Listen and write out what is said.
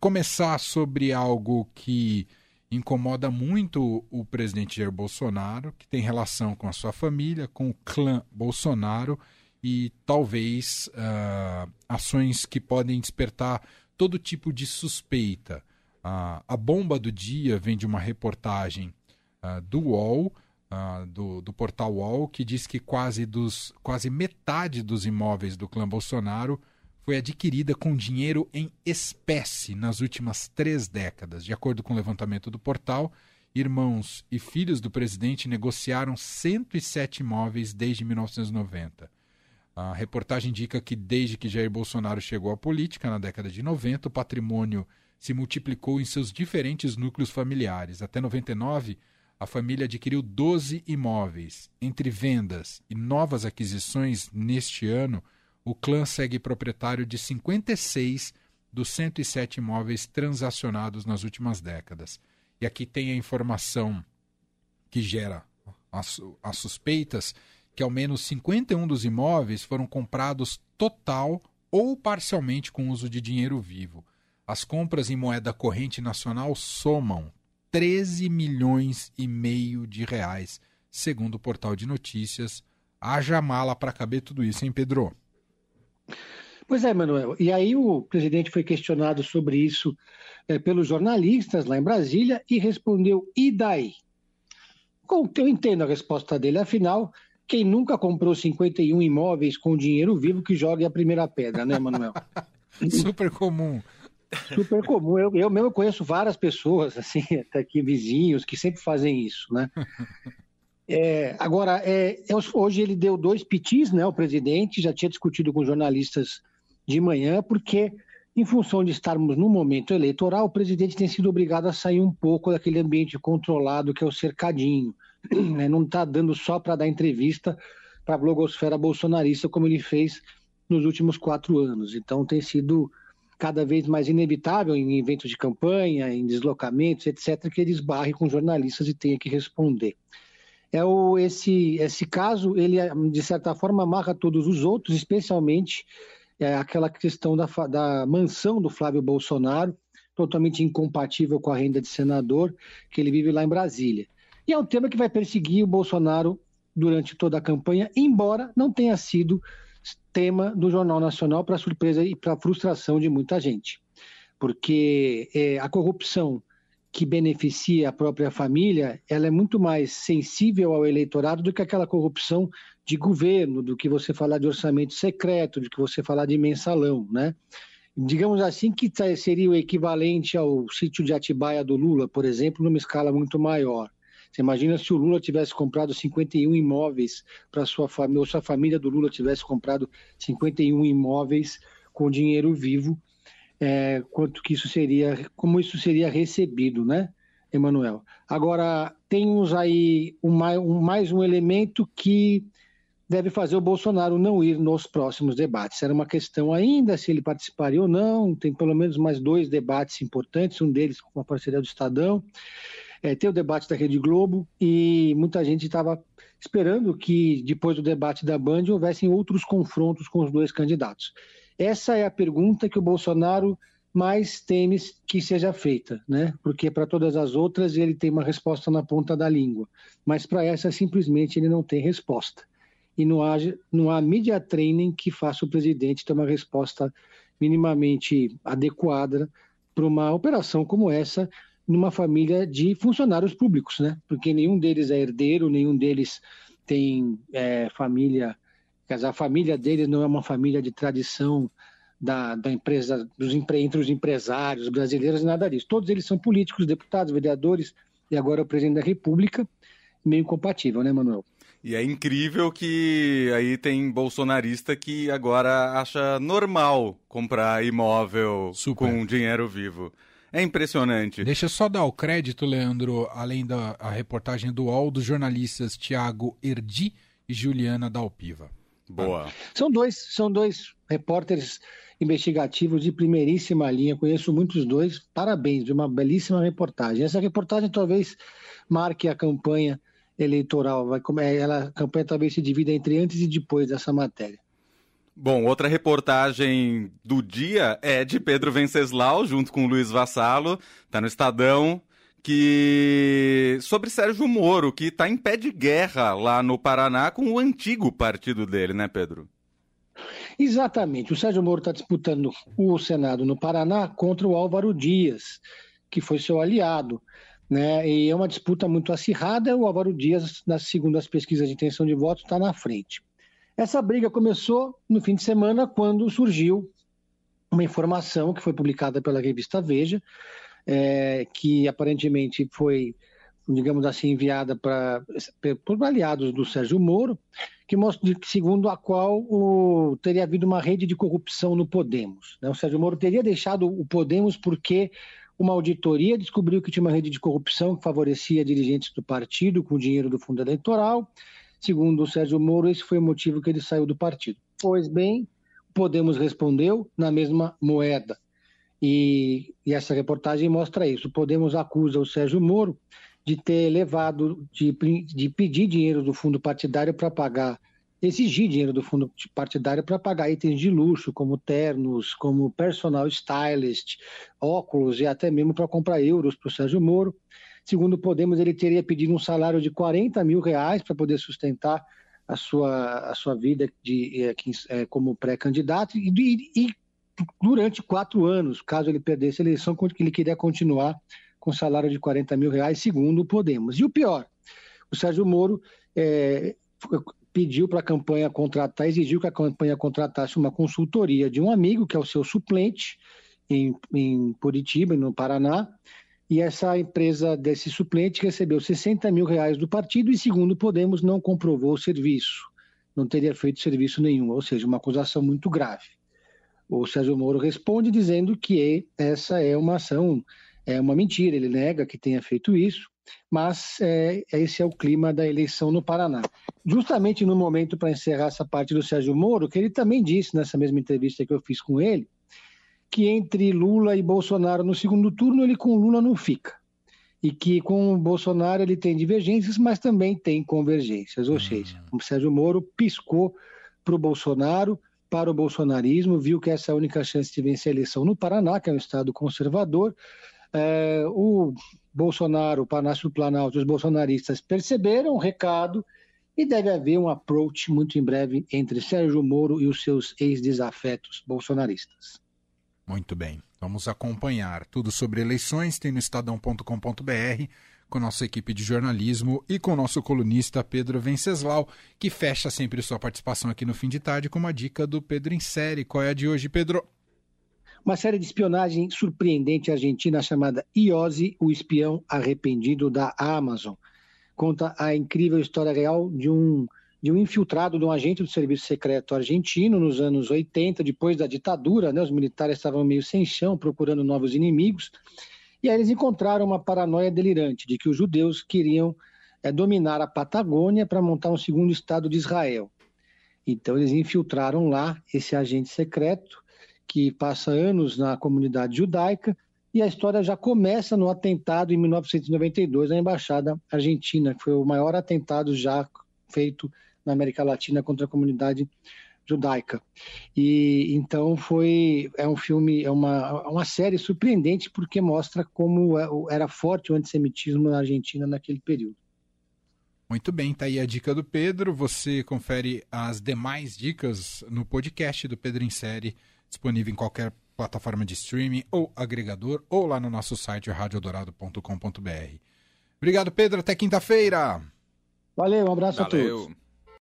começar sobre algo que incomoda muito o presidente Jair Bolsonaro, que tem relação com a sua família, com o clã Bolsonaro e talvez uh, ações que podem despertar todo tipo de suspeita. Uh, a bomba do dia vem de uma reportagem uh, do UOL, do, do portal UOL, que diz que quase, dos, quase metade dos imóveis do clã Bolsonaro foi adquirida com dinheiro em espécie nas últimas três décadas. De acordo com o levantamento do portal, irmãos e filhos do presidente negociaram 107 imóveis desde 1990. A reportagem indica que desde que Jair Bolsonaro chegou à política, na década de 90, o patrimônio se multiplicou em seus diferentes núcleos familiares. Até 99, a família adquiriu 12 imóveis. Entre vendas e novas aquisições neste ano, o clã segue proprietário de 56 dos 107 imóveis transacionados nas últimas décadas. E aqui tem a informação que gera as, as suspeitas que ao menos 51 dos imóveis foram comprados total ou parcialmente com uso de dinheiro vivo. As compras em moeda corrente nacional somam 13 milhões e meio de reais, segundo o portal de notícias. Haja mala para caber tudo isso, hein, Pedro? Pois é, Manuel. E aí o presidente foi questionado sobre isso é, pelos jornalistas lá em Brasília e respondeu: e daí? Eu entendo a resposta dele, afinal, quem nunca comprou 51 imóveis com dinheiro vivo que jogue a primeira pedra, né, Manuel? Super comum. Super comum. Eu, eu mesmo conheço várias pessoas, assim, até aqui vizinhos, que sempre fazem isso, né? É, agora, é, é hoje ele deu dois pitis, né? O presidente já tinha discutido com jornalistas de manhã, porque em função de estarmos no momento eleitoral, o presidente tem sido obrigado a sair um pouco daquele ambiente controlado que é o cercadinho. Né? Não está dando só para dar entrevista para a blogosfera bolsonarista como ele fez nos últimos quatro anos. Então tem sido cada vez mais inevitável em eventos de campanha, em deslocamentos, etc., que ele esbarre com jornalistas e tenha que responder é o, esse, esse caso, ele de certa forma amarra todos os outros, especialmente é, aquela questão da, da mansão do Flávio Bolsonaro, totalmente incompatível com a renda de senador, que ele vive lá em Brasília. E é um tema que vai perseguir o Bolsonaro durante toda a campanha, embora não tenha sido tema do Jornal Nacional para surpresa e para frustração de muita gente. Porque é, a corrupção que beneficia a própria família, ela é muito mais sensível ao eleitorado do que aquela corrupção de governo, do que você falar de orçamento secreto, do que você falar de mensalão, né? Digamos assim que tá, seria o equivalente ao sítio de Atibaia do Lula, por exemplo, numa escala muito maior. Você imagina se o Lula tivesse comprado 51 imóveis para sua família, ou se a família do Lula tivesse comprado 51 imóveis com dinheiro vivo, é, quanto que isso seria, como isso seria recebido, né, Emanuel? Agora, temos aí um, um, mais um elemento que deve fazer o Bolsonaro não ir nos próximos debates. Era uma questão ainda se ele participaria ou não, tem pelo menos mais dois debates importantes, um deles com a parceria do Estadão, é, tem o debate da Rede Globo, e muita gente estava esperando que depois do debate da Band houvessem outros confrontos com os dois candidatos. Essa é a pergunta que o Bolsonaro mais teme que seja feita, né? Porque para todas as outras ele tem uma resposta na ponta da língua, mas para essa simplesmente ele não tem resposta. E não há, não há media training que faça o presidente ter uma resposta minimamente adequada para uma operação como essa numa família de funcionários públicos, né? Porque nenhum deles é herdeiro, nenhum deles tem é, família a família deles não é uma família de tradição da, da empresa, dos, entre os empresários brasileiros, nada disso. Todos eles são políticos, deputados, vereadores, e agora o presidente da República, meio incompatível, né, Manuel? E é incrível que aí tem bolsonarista que agora acha normal comprar imóvel Super. com dinheiro vivo. É impressionante. Deixa eu só dar o crédito, Leandro, além da reportagem do UOL, dos jornalistas Tiago Erdi e Juliana Dalpiva. Boa. São dois, são dois repórteres investigativos de primeiríssima linha. Conheço muitos dois. Parabéns, de uma belíssima reportagem. Essa reportagem talvez marque a campanha eleitoral. Vai, ela, a campanha talvez se divida entre antes e depois dessa matéria. Bom, outra reportagem do dia é de Pedro Venceslau, junto com Luiz Vassalo, tá no Estadão, que sobre Sérgio Moro, que está em pé de guerra lá no Paraná com o antigo partido dele, né, Pedro? Exatamente. O Sérgio Moro está disputando o Senado no Paraná contra o Álvaro Dias, que foi seu aliado. Né? E é uma disputa muito acirrada. O Álvaro Dias, segundo as pesquisas de intenção de voto, está na frente. Essa briga começou no fim de semana, quando surgiu uma informação que foi publicada pela revista Veja, é, que aparentemente foi, digamos assim, enviada para por aliados do Sérgio Moro, que mostra, segundo a qual o, teria havido uma rede de corrupção no Podemos. Né? O Sérgio Moro teria deixado o Podemos porque uma auditoria descobriu que tinha uma rede de corrupção que favorecia dirigentes do partido com dinheiro do fundo eleitoral Segundo o Sérgio Moro, esse foi o motivo que ele saiu do partido. Pois bem, Podemos respondeu na mesma moeda. E, e, essa reportagem mostra isso. Podemos acusa o Sérgio Moro de ter levado, de, de pedir dinheiro do fundo partidário para pagar, exigir dinheiro do fundo partidário para pagar itens de luxo, como ternos, como personal stylist, óculos e até mesmo para comprar euros para o Sérgio Moro. Segundo Podemos, ele teria pedido um salário de 40 mil reais para poder sustentar a sua, a sua vida de, é, é, como pré-candidato e, e, durante quatro anos, caso ele perdesse a eleição, ele queria continuar com salário de 40 mil reais, segundo o Podemos. E o pior, o Sérgio Moro é, pediu para a campanha contratar, exigiu que a campanha contratasse uma consultoria de um amigo, que é o seu suplente, em, em Curitiba, no Paraná, e essa empresa desse suplente recebeu 60 mil reais do partido e, segundo Podemos, não comprovou o serviço, não teria feito serviço nenhum, ou seja, uma acusação muito grave. O Sérgio Moro responde dizendo que essa é uma ação, é uma mentira, ele nega que tenha feito isso, mas é, esse é o clima da eleição no Paraná. Justamente no momento para encerrar essa parte do Sérgio Moro, que ele também disse nessa mesma entrevista que eu fiz com ele, que entre Lula e Bolsonaro no segundo turno, ele com Lula não fica. E que com o Bolsonaro ele tem divergências, mas também tem convergências. Ou uhum. seja, o Sérgio Moro piscou para o Bolsonaro, para o bolsonarismo, viu que essa é a única chance de vencer a eleição no Paraná, que é um estado conservador. É, o Bolsonaro, o Palácio do Planalto, os bolsonaristas perceberam o recado e deve haver um approach muito em breve entre Sérgio Moro e os seus ex-desafetos bolsonaristas. Muito bem. Vamos acompanhar tudo sobre eleições, tem no estadão.com.br, com nossa equipe de jornalismo e com nosso colunista Pedro Venceslau, que fecha sempre sua participação aqui no fim de tarde com uma dica do Pedro em série. Qual é a de hoje, Pedro? Uma série de espionagem surpreendente argentina chamada Iose, o espião arrependido da Amazon. Conta a incrível história real de um de um infiltrado de um agente do serviço secreto argentino nos anos 80, depois da ditadura, né, os militares estavam meio sem chão, procurando novos inimigos, e aí eles encontraram uma paranoia delirante de que os judeus queriam é, dominar a Patagônia para montar um segundo Estado de Israel. Então eles infiltraram lá esse agente secreto, que passa anos na comunidade judaica, e a história já começa no atentado em 1992 na Embaixada Argentina, que foi o maior atentado já feito na América Latina contra a comunidade judaica. E então foi é um filme, é uma, uma série surpreendente porque mostra como é, era forte o antissemitismo na Argentina naquele período. Muito bem, tá aí a dica do Pedro. Você confere as demais dicas no podcast do Pedro em Série, disponível em qualquer plataforma de streaming ou agregador, ou lá no nosso site radiodorado.com.br. Obrigado, Pedro. Até quinta-feira. Valeu, um abraço Valeu. a todos.